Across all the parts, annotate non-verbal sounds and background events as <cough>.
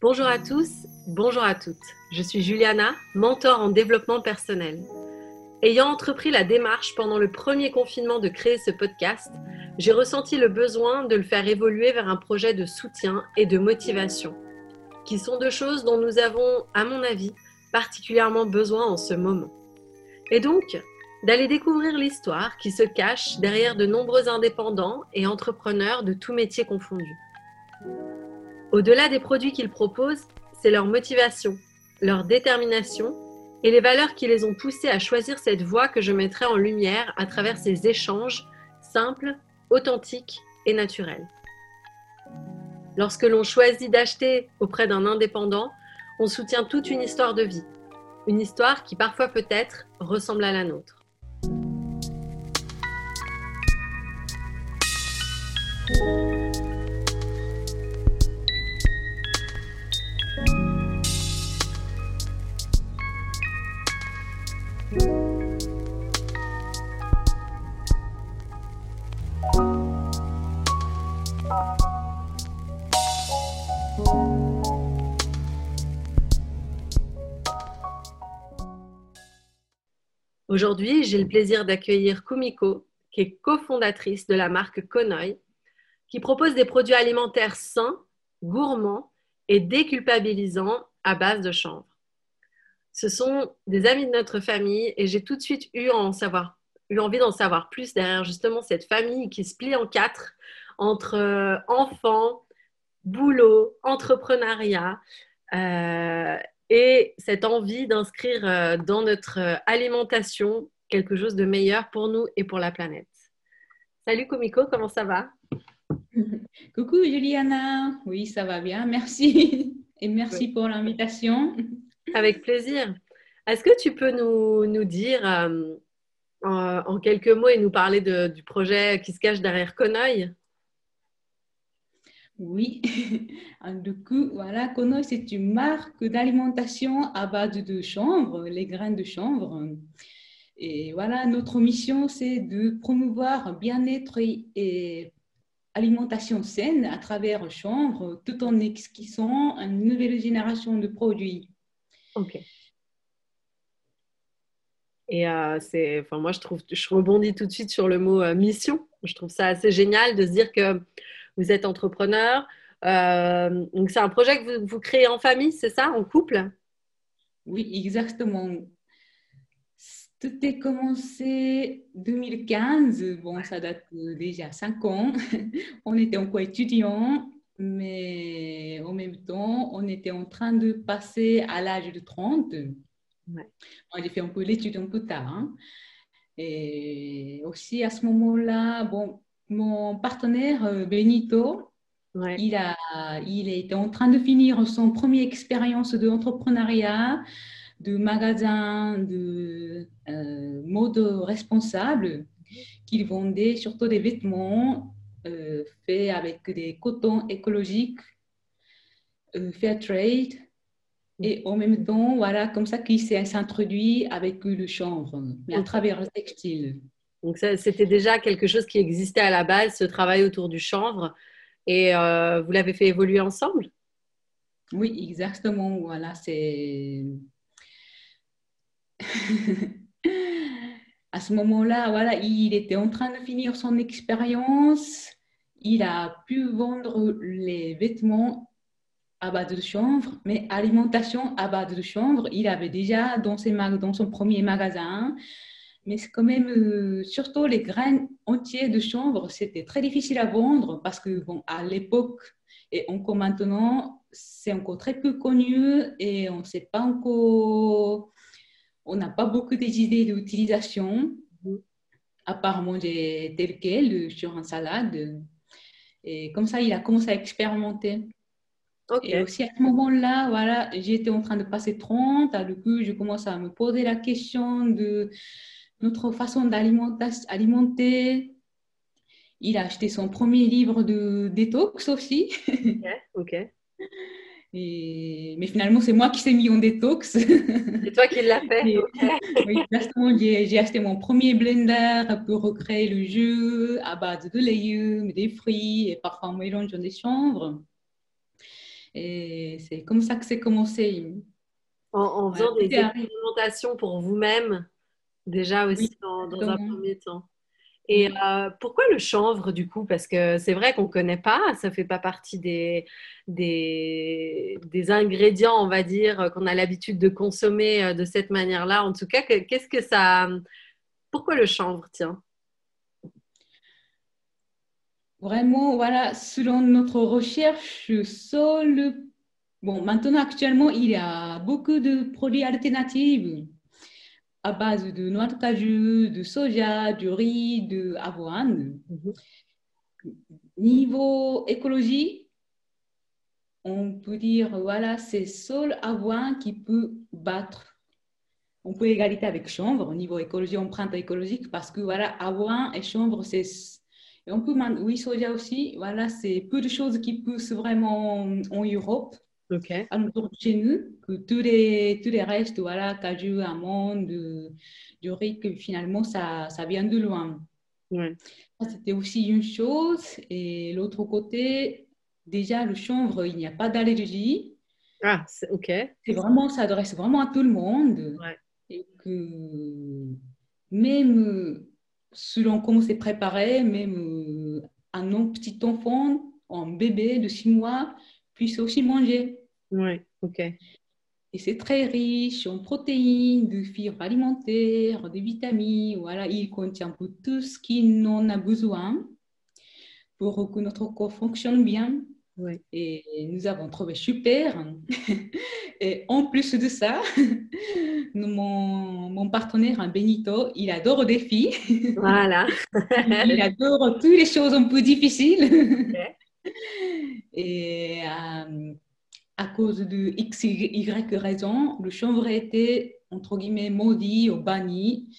Bonjour à tous, bonjour à toutes. Je suis Juliana, mentor en développement personnel. Ayant entrepris la démarche pendant le premier confinement de créer ce podcast, j'ai ressenti le besoin de le faire évoluer vers un projet de soutien et de motivation, qui sont deux choses dont nous avons, à mon avis, particulièrement besoin en ce moment. Et donc, d'aller découvrir l'histoire qui se cache derrière de nombreux indépendants et entrepreneurs de tous métiers confondus. Au-delà des produits qu'ils proposent, c'est leur motivation, leur détermination et les valeurs qui les ont poussés à choisir cette voie que je mettrai en lumière à travers ces échanges simples, authentiques et naturels. Lorsque l'on choisit d'acheter auprès d'un indépendant, on soutient toute une histoire de vie, une histoire qui parfois peut-être ressemble à la nôtre. Aujourd'hui, j'ai le plaisir d'accueillir Kumiko, qui est cofondatrice de la marque Konoy, qui propose des produits alimentaires sains, gourmands et déculpabilisants à base de chanvre. Ce sont des amis de notre famille et j'ai tout de suite eu, eu envie d'en savoir plus derrière justement cette famille qui se plie en quatre entre euh, enfants, boulot, entrepreneuriat euh, et cette envie d'inscrire euh, dans notre alimentation quelque chose de meilleur pour nous et pour la planète. Salut Komiko, comment ça va? <laughs> Coucou Juliana, oui ça va bien, merci <laughs> et merci pour l'invitation. Avec plaisir. Est-ce que tu peux nous, nous dire euh, en, quelques mots et nous parler de, du projet qui se cache derrière Conoy Oui, <laughs> du coup, voilà, Conoy, c'est une marque d'alimentation à base de chanvre, les graines de chanvre. Et voilà, notre mission, c'est de promouvoir bien-être et alimentation saine à travers chanvre, tout en esquissant une nouvelle génération de produits. Ok. Et euh, c'est, enfin, moi, je trouve, je rebondis tout de suite sur le mot euh, mission. Je trouve ça assez génial de se dire que vous êtes entrepreneur. Euh, donc, c'est un projet que vous, vous créez en famille, c'est ça, en couple? Oui, exactement. Tout est commencé 2015. Bon, ça date déjà 5 ans. <laughs> on était encore étudiants, mais en même temps, on était en train de passer à l'âge de 30. Ouais. Moi, j'ai fait un peu l'étude un peu tard. Hein. Et aussi, à ce moment-là, bon, mon partenaire, euh, Benito, ouais. il, a, il était en train de finir son première expérience d'entrepreneuriat de magasins de euh, mode responsable qui vendaient surtout des vêtements euh, faits avec des cotons écologiques, euh, fair trade, et en même temps, voilà, comme ça qu'il s'est introduit avec le chanvre, mais à travers le textile. Donc c'était déjà quelque chose qui existait à la base, ce travail autour du chanvre, et euh, vous l'avez fait évoluer ensemble? Oui, exactement. Voilà, c'est <laughs> à ce moment-là, voilà, il était en train de finir son expérience. Il a pu vendre les vêtements à base de chanvre, mais alimentation à base de chanvre, il avait déjà dans, ses dans son premier magasin. Mais c'est quand même, euh, surtout les graines entières de chanvre, c'était très difficile à vendre parce que, bon, à l'époque et encore maintenant, c'est encore très peu connu et on ne sait pas encore on n'a pas beaucoup d'idées d'utilisation, à part manger tel quel sur un salade. Et comme ça, il a commencé à expérimenter. Et aussi à ce moment-là, voilà, j'étais en train de passer 30. Du coup, je commence à me poser la question de notre façon d'alimenter. Il a acheté son premier livre de détox aussi. Ok. ok. mais finalement, c'est moi qui s'est mis en détox. C'est toi qui l'as fait. oui, j'ai acheté mon premier blender pour recréer le jus à base de légumes, des fruits et parfois un mélange des chanvres. Et c'est comme ça que c'est commencé. En, faisant des expérimentations pour vous-même, déjà aussi dans, un premier temps. Et euh, pourquoi le chanvre du coup? Parce que c'est vrai qu'on ne connaît pas, ça ne fait pas partie des, des, des, ingrédients, on va dire, qu'on a l'habitude de consommer euh, de cette manière-là. En tout cas, qu'est-ce que ça. Pourquoi le chanvre, tiens? Vraiment, voilà, selon notre recherche, seul. Bon, maintenant, actuellement, il y a beaucoup de produits alternatifs à base de noix de cajou, de soja, de riz, de avoine. Niveau écologie, on peut dire, voilà, c'est seul avoine qui peut battre. On peut égalité avec chanvre au niveau écologie, empreinte écologique, parce que voilà, avoine et chanvre, c'est et on peut, oui, soja aussi, voilà, c'est peu de choses qui poussent vraiment en Europe. Ok. Alors, chez nous, que tous les, tous les restes, voilà, cajou, amandes, du riz, que finalement, ça, ça vient de loin. Ouais. C'était aussi une chose. Et l'autre côté, déjà, le chanvre, il n'y a pas d'allergie. Ah, ok. C'est vraiment, ça adresse vraiment à tout le monde. Ouais. Et que même selon comment c'est préparé, même euh, un petit enfant, un bébé de six mois, puisse aussi manger. Oui, ok. Et c'est très riche en protéines, de fibres alimentaires, de vitamines. Voilà, il contient tout ce qu'il en a besoin pour que notre corps fonctionne bien. Et nous avons trouvé super. <laughs> Et en plus de ça, <laughs> mon, mon partenaire, Benito, il adore des filles. <laughs> Voilà. il adore toutes les choses un peu difficiles. Et euh, à cause de X, Y raison, le chanvre a été, entre guillemets, maudit ou banni,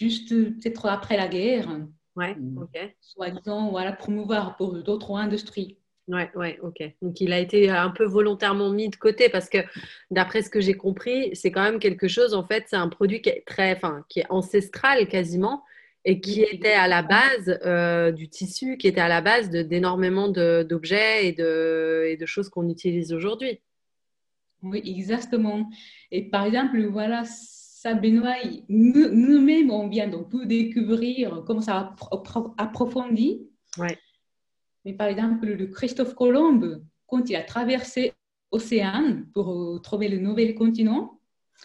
juste peut-être après la guerre. Ouais, ok. Soit disant, voilà, promouvoir pour d'autres industries. Ouais, ouais, ok. Donc il a été un peu volontairement mis de côté parce que d'après ce que j'ai compris, c'est quand même quelque chose, en fait, c'est un produit qui est très, enfin, qui est ancestral quasiment et qui était à la base euh, du tissu, qui était à la base d'énormément d'objets et de, et de choses qu'on utilise aujourd'hui. Oui, exactement. Et par exemple, voilà, ça, Benoît, nous-mêmes, on vient donc pour découvrir comment ça approfondit. Ouais. Mais par exemple, le Christophe Colomb, quand il a traversé l'océan pour trouver le nouvel continent,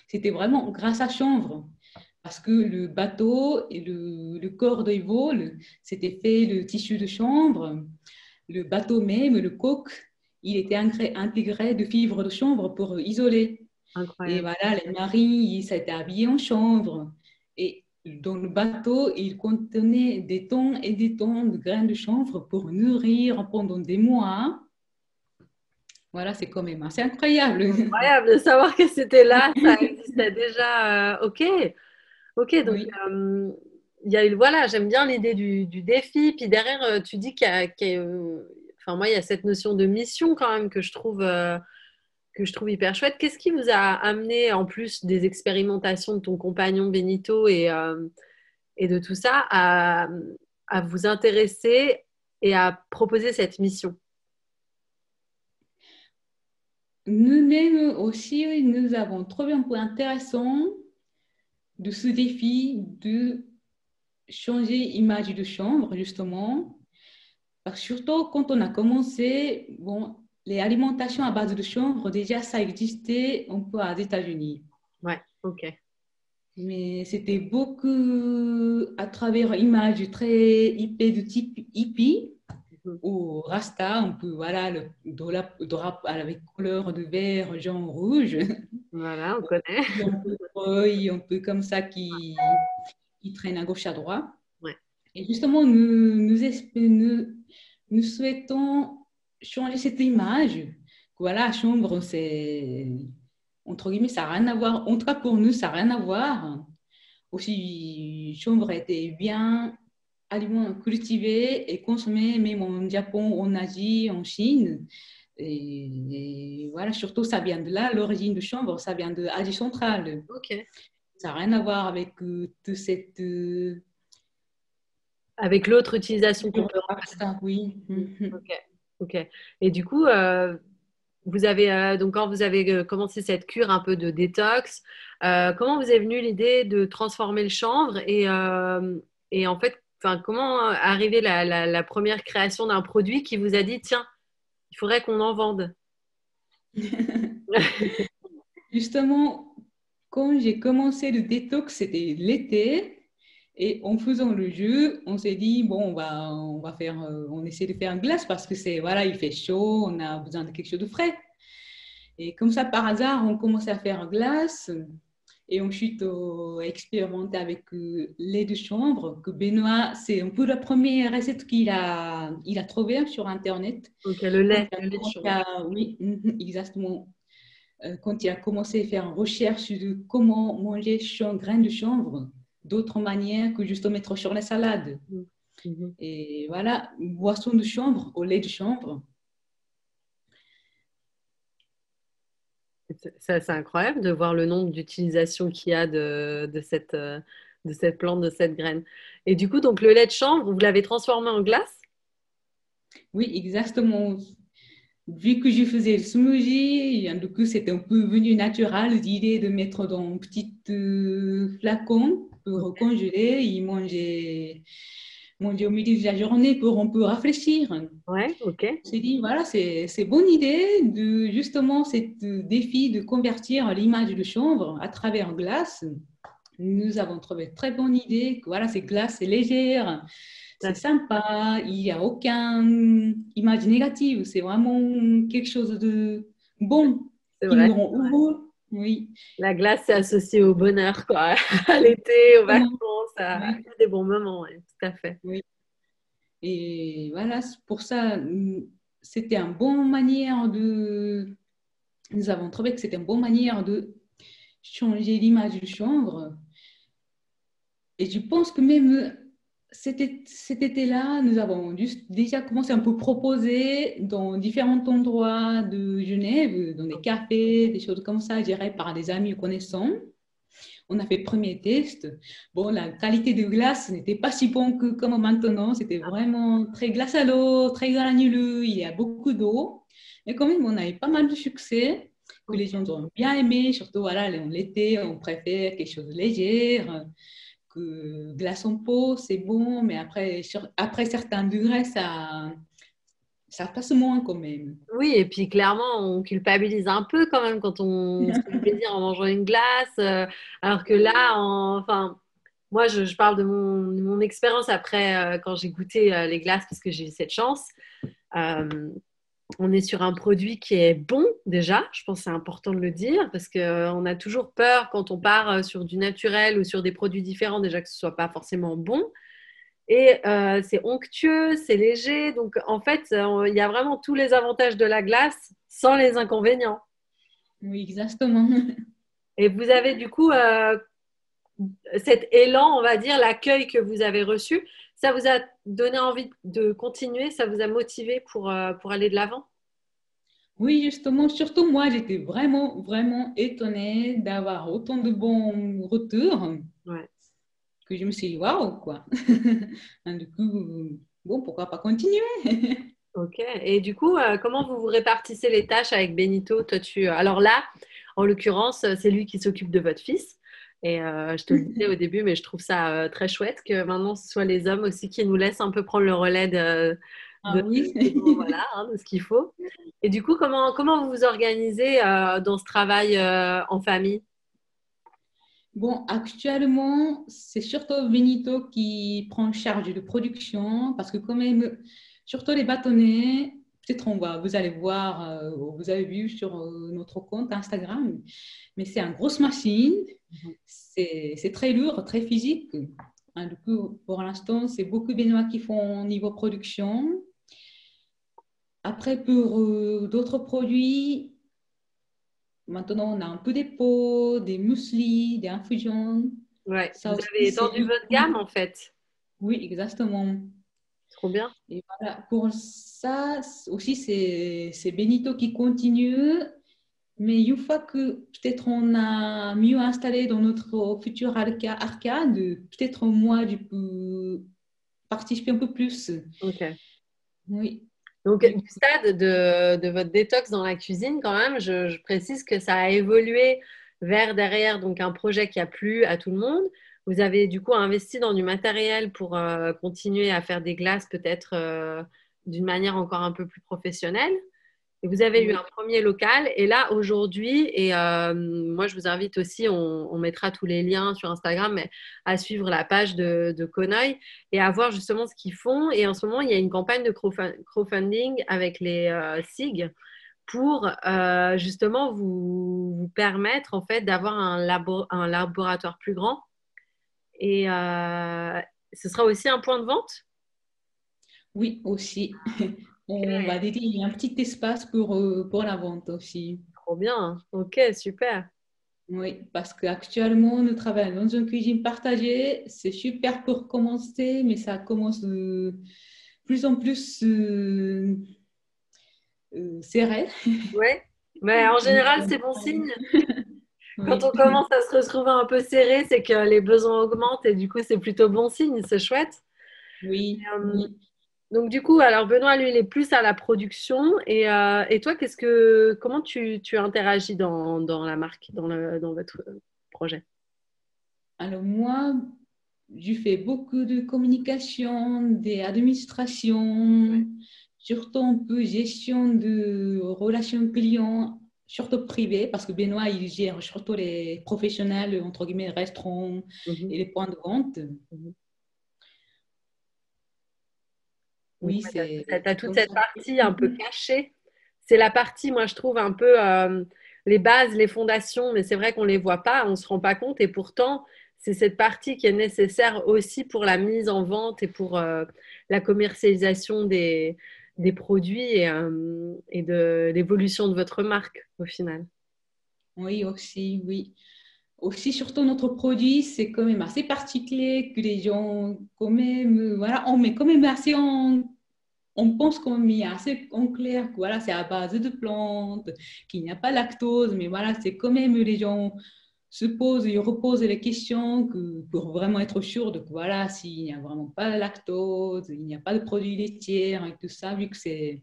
c'était vraiment grâce à chanvre. Parce que le bateau et le, corps de vol, c'était fait de tissu de chanvre. Le bateau même, le coq, il était intégré de fibres de chanvre pour isoler. Incroyable. Et voilà, les marins, ça a été habillé en chanvre. Et dans le bateau, il contenait des tonnes et des tonnes de graines de chanvre pour nourrir pendant des mois. Voilà, c'est quand même assez incroyable. Incroyable de savoir que c'était là, ça <laughs> existait déjà. Euh, ok, ok, donc euh, il y a voilà, j'aime bien l'idée du, défi. Puis derrière, euh, tu dis qu'il y a, enfin moi, il y a cette notion de mission quand même que je trouve que je trouve hyper chouette. Qu'est-ce qui vous a amené, en plus des expérimentations de ton compagnon Benito et, euh, et de tout ça, à, à, vous intéresser et à proposer cette mission? Nous-mêmes aussi, nous avons trouvé un point intéressant de ce défi de changer image de chambre, justement. Parce que surtout quand on a commencé, bon, les alimentations à base de chanvre, déjà, ça existait un peu aux États-Unis. Ouais, ok. Mais c'était beaucoup à travers images très hippie de type hippie. Ou rasta, un peu, voilà, le drap avec couleur de vert, jaune, rouge. Voilà, on <laughs> connaît. un peu un peu comme ça qui, qui traîne à gauche, à droite. Ouais. Et justement, nous, nous, nous, nous souhaitons changer cette image. Voilà, chambre, c'est entre guillemets, ça n'a rien à voir. En tout cas, pour nous, ça n'a rien à voir. Aussi, chambre était bien aliment cultivé et consommé même en Japon, en Asie, en Chine. Et, voilà, surtout, ça vient de là, l'origine de chambre, ça vient de l'Asie centrale. Ok. Ça n'a rien à voir avec euh, toute cette. Euh, avec l'autre utilisation qu'on peut Oui. <laughs> Ok. Ok. Et du coup, euh, vous avez donc quand vous avez commencé cette cure un peu de détox, comment vous est venue l'idée de transformer le chanvre et, et en fait, comment arriver la, la, première création d'un produit qui vous a dit tiens, il faudrait qu'on en vende <laughs> Justement, quand j'ai commencé le détox, c'était l'été. Et en faisant le jeu, on s'est dit, bon, on va, on va faire, euh, on essaie de faire une glace parce que c'est, voilà, il fait chaud, on a besoin de quelque chose de frais. Et comme ça, par hasard, on commençait à faire une glace. Et ensuite, on a expérimenté avec euh, lait de chambre, que Benoît, c'est un peu la première recette qu'il a, il a trouvée sur Internet. Donc, le lait, le lait de chambre. oui, exactement. Euh, quand il a commencé à faire une recherche de comment manger grain de chanvre, d'autres manières que juste mettre sur la salade. Mhm. Et voilà, boisson de chambre au lait de chambre. C'est incroyable de voir le nombre d'utilisations qu'il y a de, de, cette, de cette plante, de cette graine. Et du coup, donc le lait de chambre, vous l'avez transformé en glace? Oui, exactement. Vu que je faisais le smoothie, du coup, c'était un peu venu naturel l'idée de mettre dans un petit euh, flacon pour congeler et manger, manger au milieu de la journée pour un peu réfléchir. Ouais, ok. J'ai dit, voilà, c'est bonne idée de justement ce défi de convertir l'image de chambre à travers glace. Nous avons trouvé très bonne idée. Voilà, c'est glace, c'est légère c'est sympa, il n'y a aucune image négative, c'est vraiment quelque chose de bon. C'est vrai. Oui. La glace, c'est associé au bonheur, quoi. <laughs> à l'été, aux vacances, à des bons moments, tout à fait. Oui. Et voilà, pour ça, c'était une bonne manière de. Nous avons trouvé que c'était une bonne manière de changer l'image du chambre. Et je pense que même cet, été-là, nous avons déjà commencé un peu proposer dans différents endroits de Genève, dans des cafés, des choses comme ça, gérées par des amis connaissants. On a fait le premier test. Bon, la qualité de glace n'était pas si bonne que comme maintenant. C'était vraiment très glace à l'eau, très granuleux. Il y a beaucoup d'eau. Mais quand même, on a eu pas mal de succès que les gens ont bien aimé. Surtout, voilà, l'été, on préfère quelque chose de léger glace en pot, c'est bon, mais après, après certains degrés, ça, ça passe moins quand même. Oui, et puis clairement, on culpabilise un peu quand même quand on se fait plaisir en mangeant une glace, euh, alors que là, enfin, moi, je, parle de mon, expérience après euh, quand j'ai goûté euh, les glaces parce que j'ai eu cette chance on est sur un produit qui est bon déjà, je pense c'est important de le dire, parce qu'on a toujours peur quand on part sur du naturel ou sur des produits différents, déjà que ce soit pas forcément bon. Et euh, c'est onctueux, c'est léger, donc en fait, il y a vraiment tous les avantages de la glace sans les inconvénients. Oui, exactement. <laughs> Et vous avez du coup cet élan, on va dire, l'accueil que vous avez reçu, ça vous a donné envie de continuer, ça vous a motivé pour, euh, pour aller de l'avant? Oui, justement, surtout moi, j'étais vraiment, vraiment étonnée d'avoir autant de bons retours que je me suis dit, waouh, quoi. <laughs> du coup, bon, pourquoi pas continuer? <laughs> Ok, et du coup, euh, comment vous vous répartissez les tâches avec Benito? Toi, tu... Alors là, en l'occurrence, c'est lui qui s'occupe de votre fils. Et euh, je te le <laughs> disais au début, mais je trouve ça euh, très chouette que maintenant ce soit les hommes aussi qui nous laissent un peu prendre le relais de, ah oui. voilà, hein, de ce qu'il faut. Et du coup, comment, comment vous vous organisez euh, dans ce travail en famille? Bon, actuellement, c'est surtout Benito qui prend charge de production parce que quand même, surtout les bâtonnets, peut-être on va, vous allez voir, vous avez vu sur notre compte Instagram, mais c'est une grosse machine Mhm. C'est très lourd, très physique. Hein, du coup, pour l'instant, c'est beaucoup Benoît qui font niveau production. Après, pour euh, d'autres produits, maintenant, on a un peu des pots, des muesli, des infusions. Ouais, ça vous avez étendu votre gamme, en fait. Oui, exactement. Trop bien. Et voilà, pour ça aussi, c'est Benito qui continue mais une fois que peut-être on a mieux installé dans notre futur arcade, peut-être moi, je peux participer un peu plus. Ok. Oui. Donc, du stade de, votre détox dans la cuisine, quand même, je, précise que ça a évolué vers derrière donc un projet qui a plu à tout le monde. Vous avez du coup investi dans du matériel pour euh, continuer à faire des glaces peut-être euh, d'une manière encore un peu plus professionnelle. Et vous avez eu un premier local. Et là, aujourd'hui, et euh, moi, je vous invite aussi, on, mettra tous les liens sur Instagram, mais à suivre la page de, de Conoy et à voir justement ce qu'ils font. Et en ce moment, il y a une campagne de crowdfunding avec les euh, SIG pour euh, justement vous, vous, permettre en fait d'avoir un, labo, un laboratoire plus grand. Et ce sera aussi un point de vente? Oui, aussi. On va dédier un petit espace pour, euh, pour la vente aussi. Trop bien, ok, super. Oui, parce qu'actuellement, nous travaillons dans une cuisine partagée. C'est super pour commencer, mais ça commence de plus en plus euh, euh, serré. Oui, mais en général, c'est bon signe. <laughs> Quand on commence à se retrouver un peu serré, c'est que les besoins augmentent et du coup, c'est plutôt bon signe, c'est chouette. Oui. oui. Donc du coup, alors Benoît, lui, il est plus à la production. Et, euh, toi, qu'est-ce que, comment tu, interagis dans, la marque, dans, dans votre projet? Alors moi, je fais beaucoup de communication, des administrations, surtout un peu gestion de relations clients, surtout privées, parce que Benoît, il gère surtout les professionnels, entre guillemets, restaurants mhm. et les points de vente. Mhm. Oui, c'est. Tu as, toute cette partie un peu cachée. C'est la partie, moi, je trouve, un peu euh, les bases, les fondations, mais c'est vrai qu'on ne les voit pas, on ne se rend pas compte. Et pourtant, c'est cette partie qui est nécessaire aussi pour la mise en vente et pour euh, la commercialisation des, des produits et, euh, et de l'évolution de votre marque au final. Oui, aussi, oui. Aussi, surtout notre produit, c'est quand même assez particulier que les gens, quand même, voilà, on met quand même assez en, on pense qu'on met assez en clair que voilà, c'est à base de plantes, qu'il n'y a pas lactose, mais voilà, c'est quand même les gens se posent et reposent les questions que, pour vraiment être sûr de que voilà, s'il n'y a vraiment pas de lactose, il n'y a pas de produits laitiers et tout ça, vu que c'est.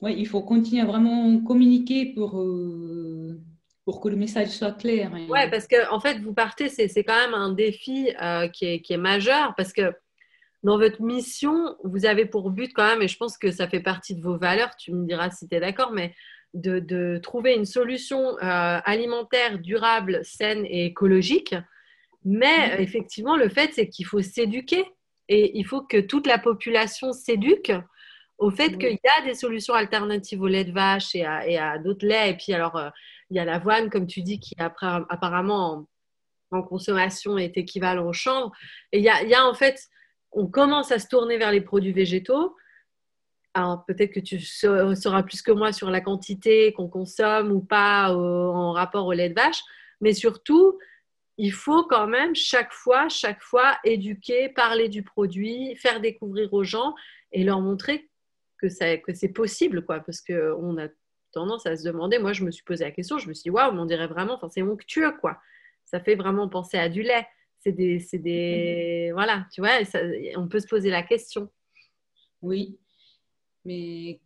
Ouais, il faut continuer à vraiment communiquer pour. Euh, pour que le message soit clair. Oui, Ouais, parce que en fait, vous partez, c'est quand même un défi euh, qui, est, qui, est, majeur parce que dans votre mission, vous avez pour but quand même, et je pense que ça fait partie de vos valeurs, tu me diras si tu es d'accord, mais de, de, trouver une solution euh, alimentaire durable, saine et écologique. Mais effectivement, le fait, c'est qu'il faut s'éduquer et il faut que toute la population s'éduque au fait qu'il y a des solutions alternatives au lait de vache et à, et à d'autres laits. Et puis, alors, euh, il y a l'avoine, comme tu dis, qui apparemment en, consommation est équivalent au chanvre. Et il y, a, en fait, on commence à se tourner vers les produits végétaux. Alors peut-être que tu sauras plus que moi sur la quantité qu'on consomme ou pas en rapport au lait de vache, mais surtout, il faut quand même chaque fois, chaque fois éduquer, parler du produit, faire découvrir aux gens et leur montrer que, que c'est possible, quoi, parce qu'on a tendance à se demander, moi je me suis posé la question, je me suis dit, waouh, on dirait vraiment, enfin c'est onctueux quoi. Ça fait vraiment penser à du lait. C'est des, c'est des, voilà, tu vois, on peut se poser la question. Oui, mais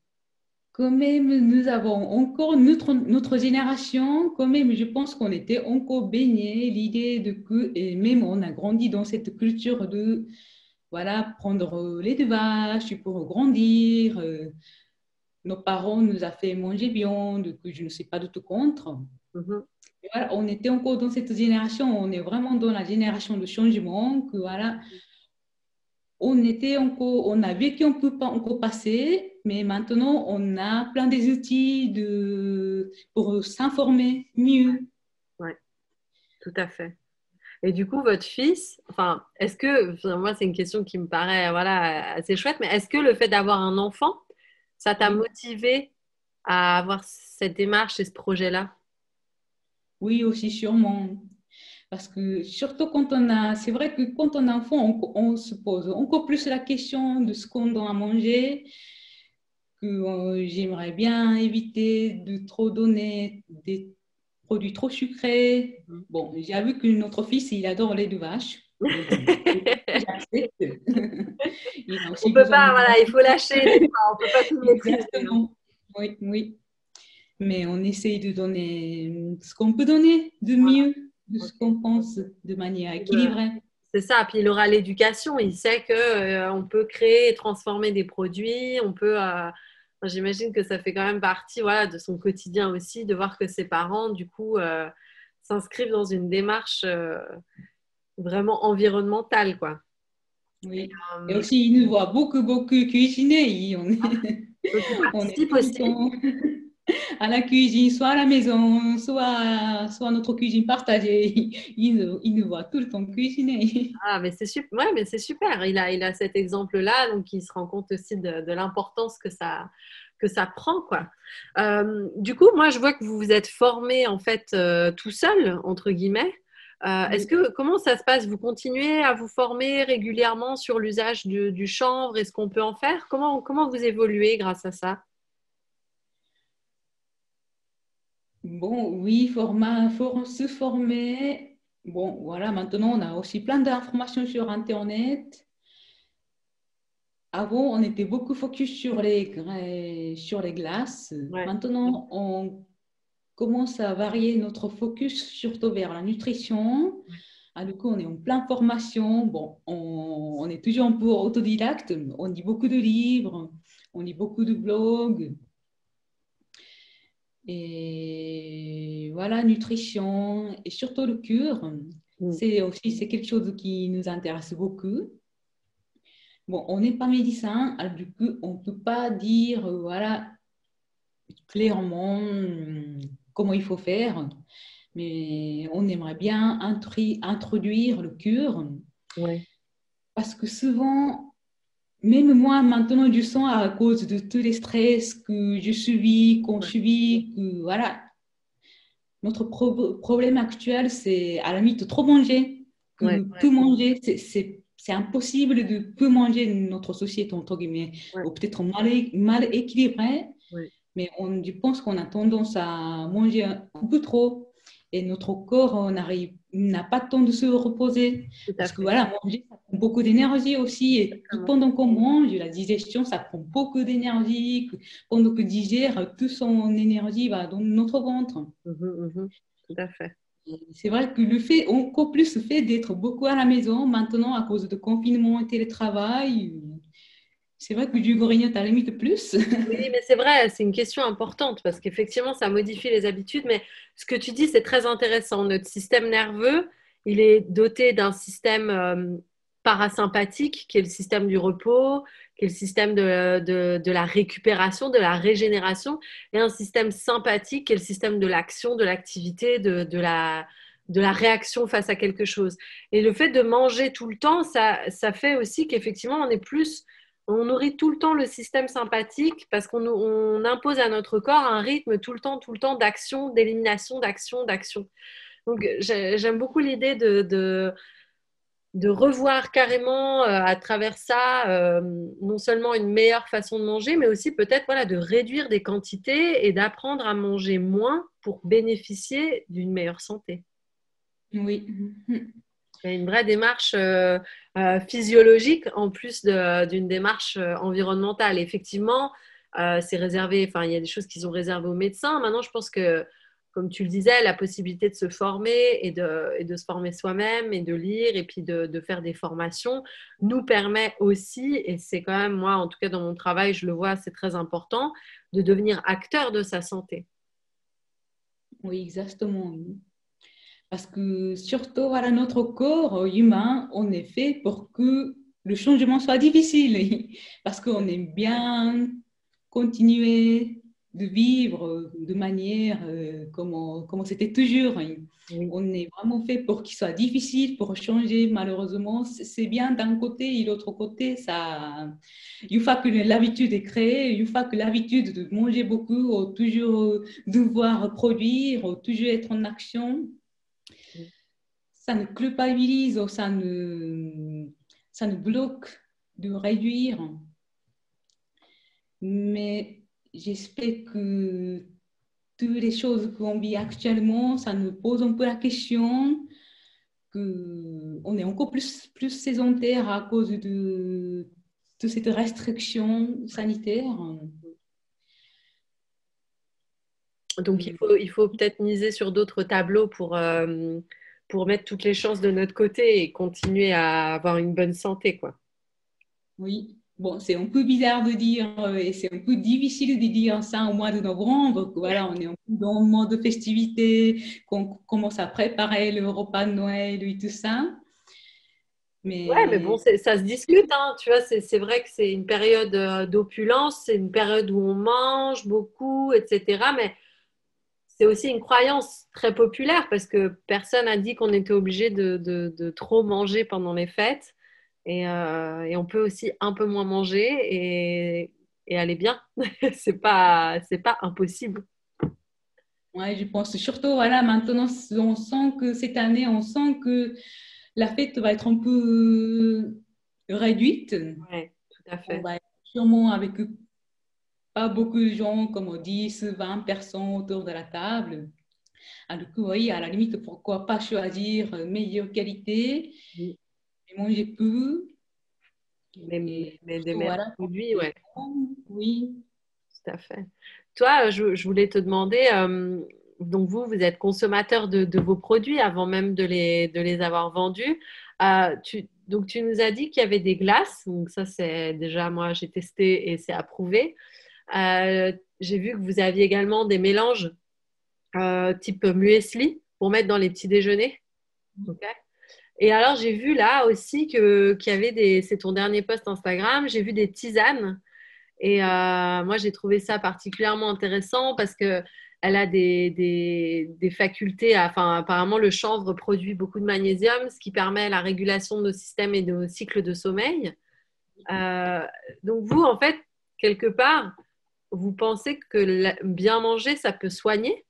quand même, nous avons encore notre, notre génération, quand même, je pense qu'on était encore baigné l'idée de que, et même on a grandi dans cette culture de, voilà, prendre les deux vaches pour grandir. Euh, nos parents nous a fait manger bien, que je ne suis pas du tout contre. Mhm. on était encore dans cette génération, on est vraiment dans la génération de changement, que voilà, on était encore, on a vécu un peu encore passé, mais maintenant on a plein des outils de, pour s'informer mieux. Oui, tout à fait. Et du coup, votre fils, enfin, est-ce que, moi c'est une question qui me paraît voilà, assez chouette, mais est-ce que le fait d'avoir un enfant, ça t'a motivé à avoir cette démarche et ce projet-là? Oui, aussi sûrement. Parce que surtout quand on a, c'est vrai que quand on a enfant, on, se pose encore plus la question de ce qu'on doit manger, que euh, j'aimerais bien éviter de trop donner des produits trop sucrés. Mm-hmm. Bon, j'ai vu que notre fils, il adore les <laughs> de vache. on peut pas, voilà, il faut lâcher, on peut pas tout <laughs> maîtriser. Oui, oui. Mais on essaye de donner ce qu'on peut donner de mieux, de ce qu'on pense de manière équilibrée. C'est ça. Puis il aura l'éducation. Il sait que euh, on peut créer et transformer des produits. On peut. Euh, j'imagine que ça fait quand même partie, voilà, de son quotidien aussi, de voir que ses parents, du coup, euh, s'inscrivent dans une démarche vraiment environnementale, quoi. Oui. Et, aussi, il nous voit beaucoup, beaucoup cuisiner. On on est <laughs> aussi à la cuisine, soit à la maison, soit, soit notre cuisine partagée. Il, nous, voit tout le temps cuisiner. Ah, mais c'est super. Ouais, mais c'est super. Il a, il a cet exemple-là, donc il se rend compte aussi de, l'importance que ça, que ça prend, quoi. Euh, du coup, moi, je vois que vous vous êtes formé en fait euh, tout seul, entre guillemets. Euh, est-ce que comment ça se passe? Vous continuez à vous former régulièrement sur l'usage du, du chanvre? Et ce qu'on peut en faire? Comment comment vous évoluez grâce à ça? Bon, oui, format, for, se former. Bon, voilà, maintenant, on a aussi plein d'informations sur Internet. Avant, on était beaucoup focus sur les, sur les glaces. Maintenant, on commence à varier notre focus surtout vers la nutrition. Ah, du coup, on est en plein formation. Bon, on, on est toujours un peu autodidacte. On lit beaucoup de livres, on lit beaucoup de blogs. Et voilà, nutrition et surtout le cure, mm. c'est aussi c'est quelque chose qui nous intéresse beaucoup. Bon, on n'est pas médecin, alors du coup, on ne peut pas dire voilà clairement comment il faut faire, mais on aimerait bien introduire le cure. Parce que souvent, même moi, maintenant, je sens à cause de tous les stress que je subis, qu'on subit, que voilà. Notre problème actuel, c'est à la limite trop manger, que peu manger. C'est impossible de peu manger notre société, entre guillemets, ou peut-être mal, mal équilibré. Mais on, je pense qu'on a tendance à manger un peu trop et notre corps n'a pas le temps de se reposer. Parce que voilà, manger, ça prend beaucoup d'énergie aussi. Et pendant qu'on mange, la digestion, ça prend beaucoup d'énergie. Pendant que digère, toute son énergie va dans notre ventre. Mmh mmh Tout à fait. C'est vrai que le fait, encore plus le fait d'être beaucoup à la maison, maintenant, à cause de confinement et télétravail, c'est vrai que du grignote à la limite plus. <laughs> oui, mais c'est vrai, c'est une question importante parce qu'effectivement, ça modifie les habitudes. Mais ce que tu dis, c'est très intéressant. Notre système nerveux, il est doté d'un système euh, parasympathique qui est le système du repos, qui est le système de, de, la récupération, de la régénération, et un système sympathique qui est le système de l'action, de l'activité, de, de, la, de la réaction face à quelque chose. Et le fait de manger tout le temps, ça, ça fait aussi qu'effectivement, on est plus on nourrit tout le temps le système sympathique parce qu'on impose à notre corps un rythme tout le temps, tout le temps d'action, d'élimination, d'action, d'action. Donc j'aime beaucoup l'idée de, revoir carrément euh, à travers ça euh, non seulement une meilleure façon de manger, mais aussi peut-être voilà, de réduire des quantités et d'apprendre à manger moins pour bénéficier d'une meilleure santé. Oui. <laughs> Il y a une vraie démarche euh, euh, physiologique en plus d'une démarche euh, environnementale. Effectivement, c'est réservé, enfin, il y a des choses qui sont réservées aux médecins. Maintenant, je pense que, comme tu le disais, la possibilité de se former et de, se former soi-même et de lire et puis de, de, faire des formations nous permet aussi, et c'est quand même, moi, en tout cas dans mon travail, je le vois, c'est très important, de devenir acteur de sa santé. Oui, exactement. Parce que surtout, voilà, notre corps humain, on est fait pour que le changement soit difficile. <laughs> Parce qu'on aime bien continuer de vivre de manière euh, comme, comme c'était toujours. On est vraiment fait pour qu'il soit difficile, pour changer. Malheureusement, c'est bien d'un côté et de l'autre côté, ça, une fois que l'habitude est créée, une fois que l'habitude de manger beaucoup, ou toujours devoir produire, ou toujours être en action, ça nous culpabilise ou ça nous, ça nous bloque de réduire. Mais j'espère que toutes les choses qu'on vit actuellement, ça nous pose un peu la question qu'on est encore plus, plus sédentaire à cause de, de cette restriction sanitaire. Donc, il faut, il faut peut-être miser sur d'autres tableaux pour, euh, pour mettre toutes les chances de notre côté et continuer à avoir une bonne santé. Quoi. Oui, bon, c'est un peu bizarre de dire euh, et c'est un peu difficile de dire ça au mois de novembre. Voilà, on est un peu dans le mois de festivité, qu'on commence à préparer le repas de Noël et tout ça. Mais... Ouais, mais bon, ça se discute, hein, tu vois, c'est vrai que c'est une période euh, d'opulence, c'est une période où on mange beaucoup, etc. Mais c'est aussi une croyance très populaire parce que personne n'a dit qu'on était obligé de, de, trop manger pendant les fêtes. Et, euh, et, on peut aussi un peu moins manger et, et aller bien. <laughs> c'est pas, c'est pas impossible. Ouais, je pense surtout, voilà, maintenant, on sent que cette année, on sent que la fête va être un peu réduite. Oui, tout à fait. On va sûrement avec pas beaucoup de gens, comme 10, 20 personnes autour de la table. Alors, ah, oui, à la limite, pourquoi pas choisir meilleure qualité? Et manger peu. Mais, mais, des meilleurs produits, ouais. Oui. Tout à fait. Toi, je, je voulais te demander, euh, donc vous, vous êtes consommateur de, de, vos produits avant même de les, de les avoir vendus. Euh, tu, donc, tu nous as dit qu'il y avait des glaces. Donc, ça, c'est déjà, moi, j'ai testé et c'est approuvé. Euh, j'ai vu que vous aviez également des mélanges euh, type muesli pour mettre dans les petits déjeuners. Et alors, j'ai vu là aussi qu'il y avait des. C'est ton dernier post Instagram. J'ai vu des tisanes. Et euh, moi, j'ai trouvé ça particulièrement intéressant parce que elle a des, des, des, facultés. enfin, apparemment, le chanvre produit beaucoup de magnésium, ce qui permet la régulation de nos systèmes et de nos cycles de sommeil. donc, vous, en fait, quelque part, vous pensez que bien manger, ça peut soigner?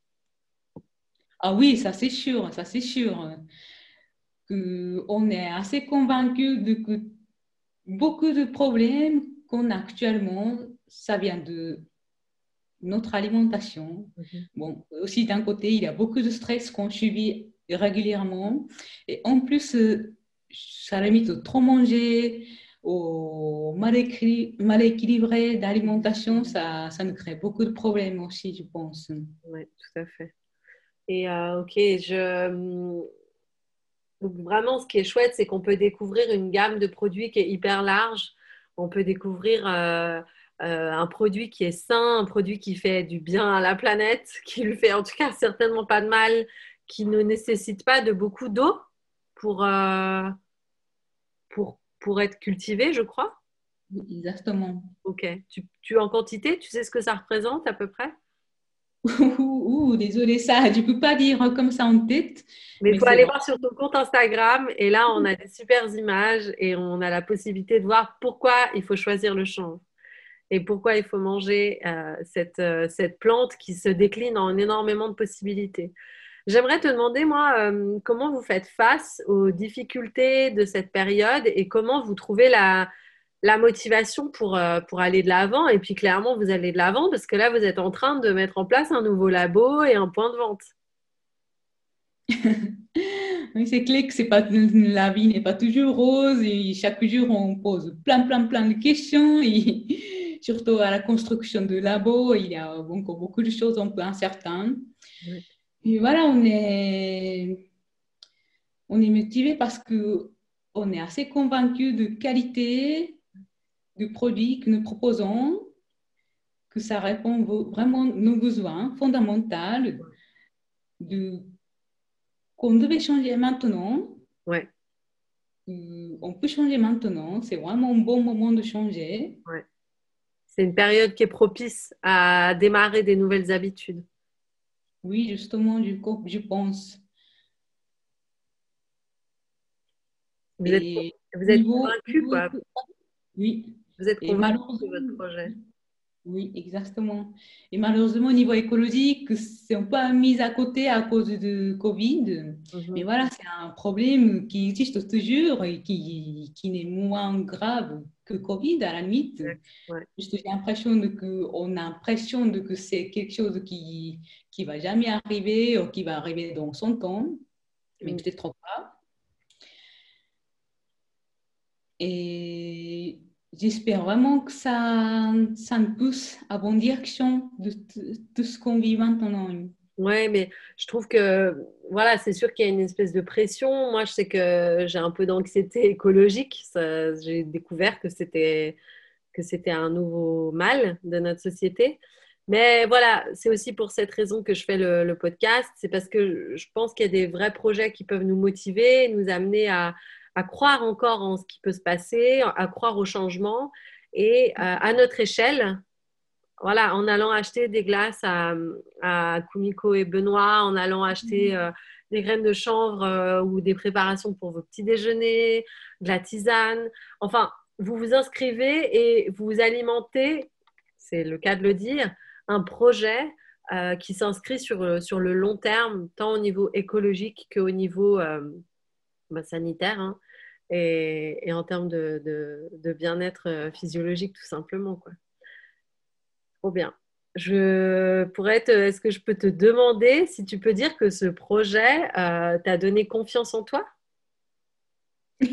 Ah oui, ça c'est sûr, ça c'est sûr. On est assez convaincu de que beaucoup de problèmes qu'on a actuellement, ça vient de notre alimentation. Bon, aussi d'un côté, il y a beaucoup de stress qu'on subit régulièrement. Et en plus, euh, ça limite trop manger, au mal, mal équilibré d'alimentation, ça, ça nous crée beaucoup de problèmes aussi, je pense. Oui, tout à fait. Et euh, ok, je... vraiment, ce qui est chouette, c'est qu'on peut découvrir une gamme de produits qui est hyper large. On peut découvrir euh, euh, un produit qui est sain, un produit qui fait du bien à la planète, <laughs> qui lui fait en tout cas certainement pas de mal, qui ne nécessite pas de beaucoup d'eau pour, pour pour être cultivé, je crois. Exactement. Ok. Tu, tu en quantité, tu sais ce que ça représente à peu près? <laughs> Ouh, désolé ça, je peux pas dire comme ça en tête. Mais il faut aller voir sur ton compte Instagram et là on a des super images et on a la possibilité de voir pourquoi il faut choisir le champ et pourquoi il faut manger euh, cette, euh, cette plante qui se décline en énormément de possibilités. J'aimerais te demander, moi, euh, comment vous faites face aux difficultés de cette période et comment vous trouvez la, la motivation pour, euh, pour aller de l'avant. Et puis, clairement, vous allez de l'avant parce que là, vous êtes en train de mettre en place un nouveau labo et un point de vente. <laughs> oui, c'est clair que pas, la vie n'est pas toujours rose et chaque jour, on pose plein, plein, plein de questions. Et <laughs> surtout à la construction de labo, il y a encore beaucoup de choses un peu incertaines. Et voilà, on est, on est motivé parce que on est assez convaincu de qualité du produit que nous proposons, que ça répond vraiment à nos besoins fondamentaux, de, qu'on devait changer maintenant. Ouais. On peut changer maintenant, c'est vraiment un bon moment de changer. Ouais. C'est une période qui est propice à démarrer des nouvelles habitudes. Oui, justement, je, je pense. Vous êtes, vous êtes convaincu, quoi. Oui. Vous êtes convaincu de votre projet. Oui, exactement. Et malheureusement, au niveau écologique, c'est un peu mis à côté à cause de Covid. Mhm. Mais voilà, c'est un problème qui existe toujours et qui, qui n'est moins grave que Covid à la limite. J'ai l'impression de que a l'impression que c'est quelque chose qui qui va jamais arriver ou qui va arriver dans son temps, mais peut-être trop pas. Et j'espère vraiment que ça, ça nous pousse à bonne direction de tout ce qu'on vit maintenant. Ouais, mais je trouve que voilà, c'est sûr qu'il y a une espèce de pression. Moi, je sais que j'ai un peu d'anxiété <laughs> écologique. J'ai découvert que c'était que c'était un nouveau mal de notre société. Mais voilà, c'est aussi pour cette raison que je fais le, podcast. C'est parce que je pense qu'il y a des vrais projets qui peuvent nous motiver, nous amener à, croire encore en ce qui peut se passer, à croire au changement et euh, à notre échelle. Voilà, en allant acheter des glaces à, à Kumiko et Benoît, en allant acheter mhm. euh, des graines de chanvre euh, ou des préparations pour vos petits déjeuners, de la tisane. Enfin, vous vous inscrivez et vous vous alimentez, c'est le cas de le dire, un projet euh, qui s'inscrit sur, sur le long terme, tant au niveau écologique qu'au niveau bah, sanitaire hein, et, en termes de, de, bien-être physiologique, tout simplement. Quoi. Trop bien. Je pourrais est-ce que je peux te demander si tu peux dire que ce projet t'a donné confiance en toi? <laughs>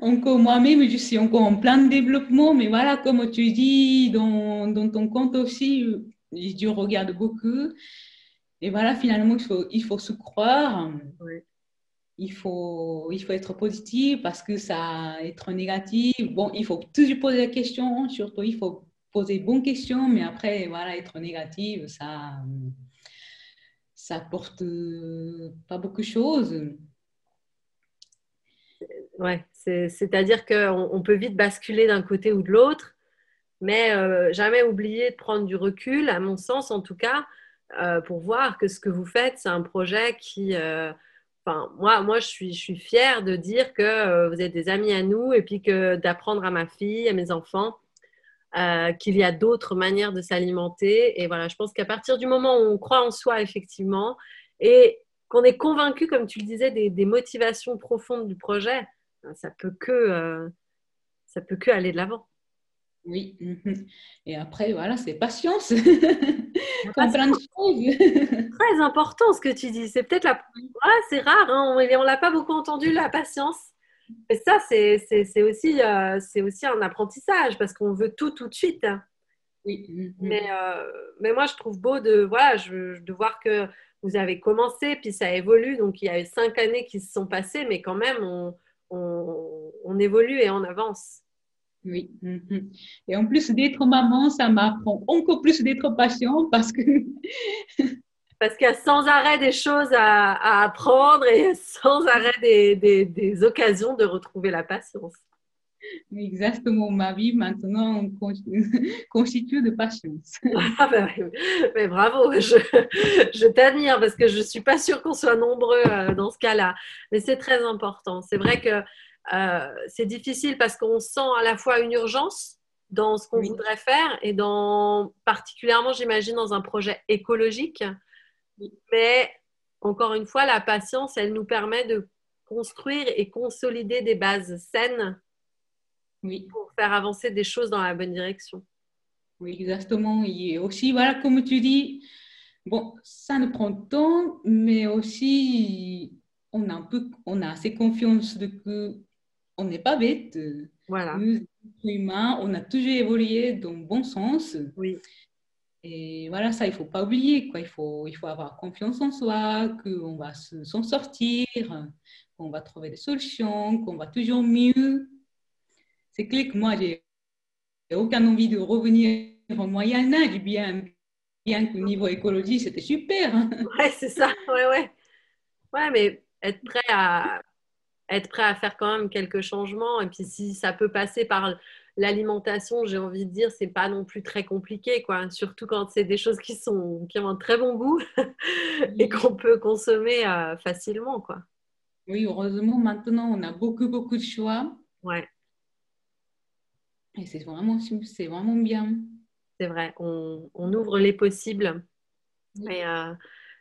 Encore moi-même, je suis encore en plein développement, mais voilà, comme tu dis dans, dans ton compte aussi, je regarde beaucoup. Et voilà, finalement, il faut, il faut se croire. Il, faut, il faut être positif parce que ça être négatif. Bon, il faut toujours poser la question, surtout il faut poser bonnes questions, mais après, voilà, être négatif, ça ça porte pas beaucoup de choses. Ouais, c'est-à-dire qu'on peut vite basculer d'un côté ou de l'autre, mais euh, jamais oublier de prendre du recul, à mon sens en tout cas, euh, pour voir que ce que vous faites, c'est un projet qui... Euh, enfin, moi, moi je, suis, je suis fière de dire que vous êtes des amis à nous et puis que d'apprendre à ma fille, à mes enfants, qu'il y a d'autres manières de s'alimenter. Et voilà, je pense qu'à partir du moment où on croit en soi, effectivement, et qu'on est convaincu, comme tu le disais, des motivations profondes du projet, ça peut que euh, ça peut que aller de l'avant. Oui. <laughs> Et après, voilà, c'est patience. <laughs> Très important ce que tu dis. C'est peut-être la. c'est rare, hein. on ne l'a pas beaucoup entendu, la patience. Mais ça, c'est aussi, euh, aussi un apprentissage parce qu'on veut tout tout de suite. Oui. Mais, euh, mais moi, je trouve beau de, voilà, je, de voir que vous avez commencé, puis ça évolue. Donc, il y a eu cinq années qui se sont passées, mais quand même, on, on, évolue et on avance. Oui. Et en plus d'être maman, ça m'apprend encore plus d'être patient parce que... parce qu'il y a sans arrêt des choses à, apprendre et <laughs> sans arrêt des, occasions de retrouver la patience. Exactement, ma vie maintenant <laughs> constitue de patience. <laughs> Ah ben mais bravo, je, je t'admire parce que je ne suis pas sûre qu'on soit nombreux euh, dans ce cas-là. Mais c'est très important. C'est vrai que euh, c'est difficile parce qu'on sent à la fois une urgence dans ce qu'on voudrait faire et dans particulièrement, j'imagine, dans un projet écologique. Mais encore une fois, la patience, elle nous permet de construire et consolider des bases saines oui. pour faire avancer des choses dans la bonne direction. Oui, exactement. Et aussi, voilà, comme tu dis, bon, ça nous prend temps, mais aussi, on a, un peu, on a assez confiance de que on n'est pas bête. Voilà. Nous, humains, on a toujours évolué dans le bon sens. Oui. Et voilà, ça, il ne faut pas oublier. Quoi. Il, faut, il faut avoir confiance en soi, qu'on va s'en sortir, qu'on va trouver des solutions, qu'on va toujours mieux c'est clair que moi, j'ai aucun envie de revenir au Moyen Âge, bien, bien qu'au niveau écologie, c'était super. Hein. <laughs> Ouais, c'est ça. Ouais, ouais. Ouais, mais être prêt à être prêt à faire quand même quelques changements. Et puis si ça peut passer par l'alimentation, j'ai envie de dire, c'est pas non plus très compliqué, quoi. Surtout quand c'est des choses qui sont qui ont un très bon goût <laughs> et qu'on peut consommer euh, facilement, quoi. Oui, heureusement maintenant on a beaucoup beaucoup de choix. Ouais. Et c'est vraiment, c'est vraiment bien. C'est vrai, on, ouvre les possibles. Et, euh,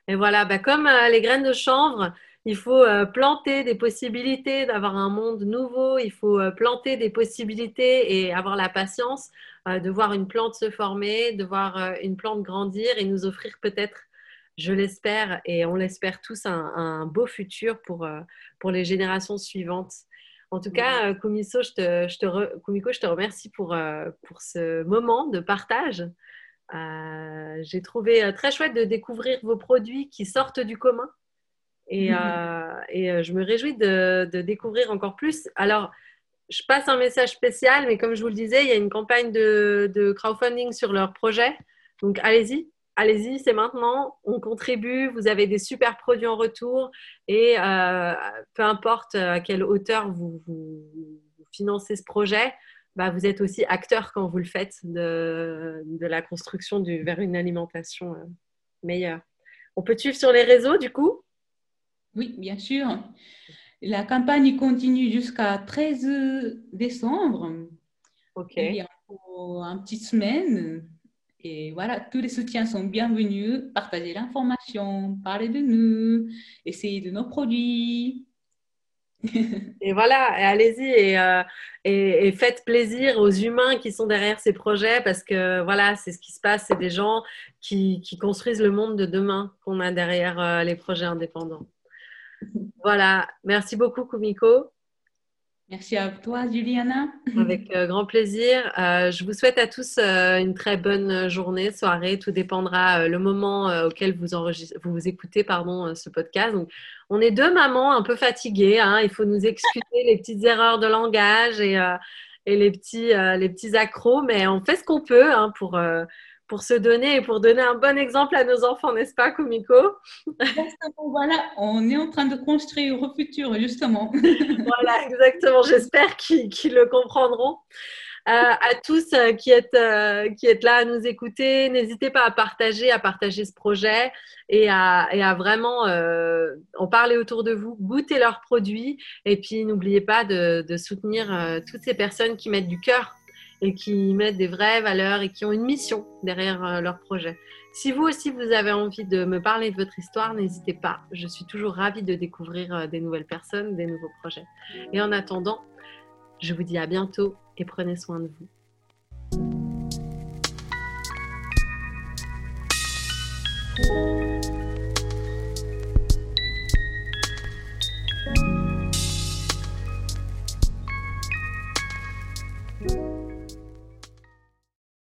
et voilà, bah, comme euh, les graines de chanvre, il faut euh, planter des possibilités d'avoir un monde nouveau, il faut planter des possibilités et avoir la patience de voir une plante se former, de voir une plante grandir et nous offrir peut-être, je l'espère et on l'espère tous, un, un, beau futur pour, pour les générations suivantes. En tout cas, Kumiso, je te, je te Kumiko, je te remercie pour, pour ce moment de partage. J'ai trouvé très chouette de découvrir vos produits qui sortent du commun. Et, et je me réjouis de, de, découvrir encore plus. Alors, je passe un message spécial, mais comme je vous le disais, il y a une campagne de, de crowdfunding sur leur projet. Donc, allez-y, allez-y, c'est maintenant, on contribue, vous avez des super produits en retour et euh, peu importe à quelle hauteur vous, financez ce projet, bah, vous êtes aussi acteur quand vous le faites de, la construction du, vers une alimentation euh, meilleure. On peut suivre sur les réseaux du coup? Oui, bien sûr. La campagne continue jusqu'à 13 décembre. Ok. Il y a une petite semaine. Et voilà, tous les soutiens sont bienvenus. Partagez l'information, parlez de nous, essayez de nos produits. <laughs> et voilà, allez-y euh, et, et, faites plaisir aux humains qui sont derrière ces projets parce que voilà, c'est ce qui se passe, c'est des gens qui, qui, construisent le monde de demain qu'on a derrière euh, les projets indépendants. Voilà, merci beaucoup Kumiko. Merci à toi, Juliana. Avec euh, grand plaisir. Euh, je vous souhaite à tous euh, une très bonne journée, soirée. Tout dépendra le moment auquel vous, vous écoutez pardon, ce podcast. Donc, on est deux mamans un peu fatiguées. Hein. Il faut nous excuser les petites erreurs de langage et, et les, petits, les petits accros, mais on fait ce qu'on peut hein, pour pour se donner et pour donner un bon exemple à nos enfants, n'est-ce pas, Kumiko? Voilà, on est en train de construire le futur, justement. <laughs> voilà, exactement. J'espère qu'ils le comprendront. Euh, à tous euh, qui, êtes, euh, qui êtes là à nous écouter, n'hésitez pas à partager, à partager ce projet et à, et à vraiment en parler autour de vous, goûter leurs produits et puis n'oubliez pas de, de soutenir toutes ces personnes qui mettent du cœur et qui mettent des vraies valeurs et qui ont une mission derrière euh, leur projet. Si vous aussi vous avez envie de me parler de votre histoire, n'hésitez pas. Je suis toujours ravie de découvrir euh, des nouvelles personnes, des nouveaux projets. Et en attendant, je vous dis à bientôt et prenez soin de vous.